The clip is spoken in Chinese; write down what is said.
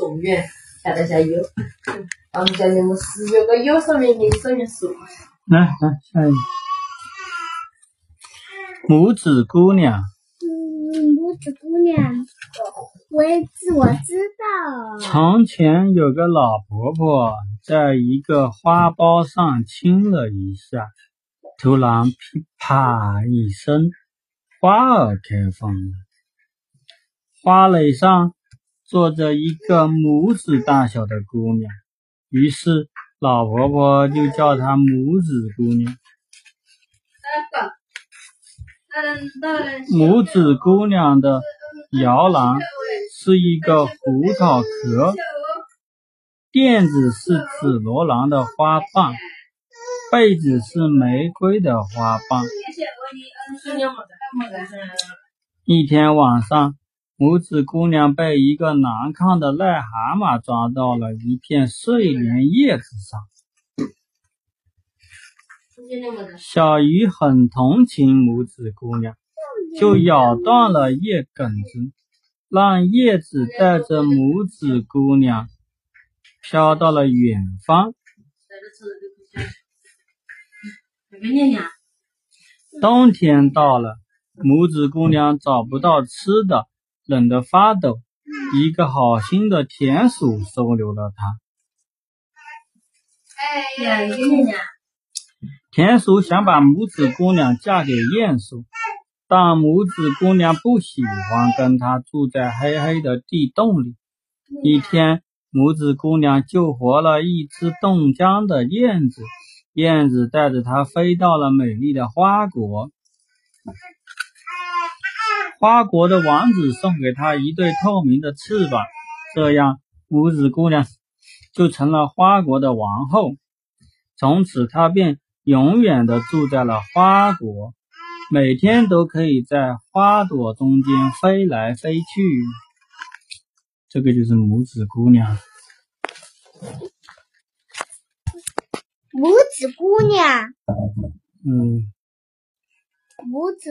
种园，下得下有。然后在那个石有个有上面的上面说，来来，下一个。拇指姑娘，嗯，拇指姑娘，我知我知道。从前有个老婆婆，在一个花苞上亲了一下，突然噼啪一声，花儿开放了。花蕾上坐着一个拇指大小的姑娘，于是老婆婆就叫她拇指姑娘。拇指姑娘的摇篮是一个胡桃壳，垫子是紫罗兰的花瓣，被子是玫瑰的花瓣。一天晚上，拇指姑娘被一个难看的癞蛤蟆抓到了一片睡莲叶子上。小鱼很同情拇指姑娘，就咬断了叶梗子，让叶子带着拇指姑娘飘到了远方。冬天到了，拇指姑娘找不到吃的，冷得发抖。一个好心的田鼠收留了她。田鼠想把拇指姑娘嫁给鼹鼠，但拇指姑娘不喜欢跟他住在黑黑的地洞里。一天，拇指姑娘救活了一只冻僵的燕子，燕子带着她飞到了美丽的花国。花国的王子送给她一对透明的翅膀，这样拇指姑娘 就成了花国的王后。从此，她便。永远的住在了花国，每天都可以在花朵中间飞来飞去。这个就是拇指姑娘。拇指姑娘，嗯，拇指。